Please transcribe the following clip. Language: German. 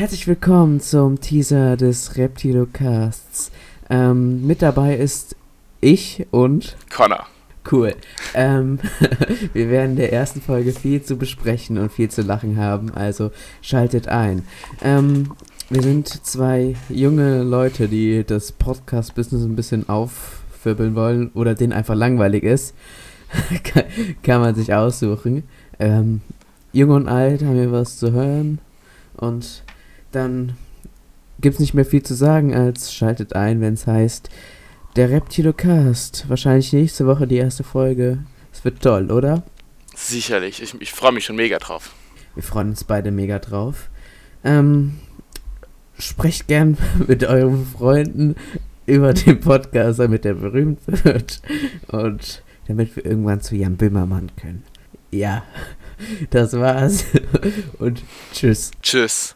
Herzlich willkommen zum Teaser des Reptilocasts. Ähm, mit dabei ist ich und Connor. Cool. Ähm, wir werden in der ersten Folge viel zu besprechen und viel zu lachen haben, also schaltet ein. Ähm, wir sind zwei junge Leute, die das Podcast-Business ein bisschen aufwirbeln wollen oder denen einfach langweilig ist. kann, man sich aussuchen. Ähm, jung und alt haben wir was zu hören und dann gibt es nicht mehr viel zu sagen, als schaltet ein, wenn es heißt, der Reptilocast. Wahrscheinlich nächste Woche die erste Folge. Es wird toll, oder? Sicherlich. Ich, ich freue mich schon mega drauf. Wir freuen uns beide mega drauf. Ähm, sprecht gern mit euren Freunden über den Podcast, damit er berühmt wird. Und damit wir irgendwann zu Jan Böhmermann können. Ja, das war's. Und tschüss. Tschüss.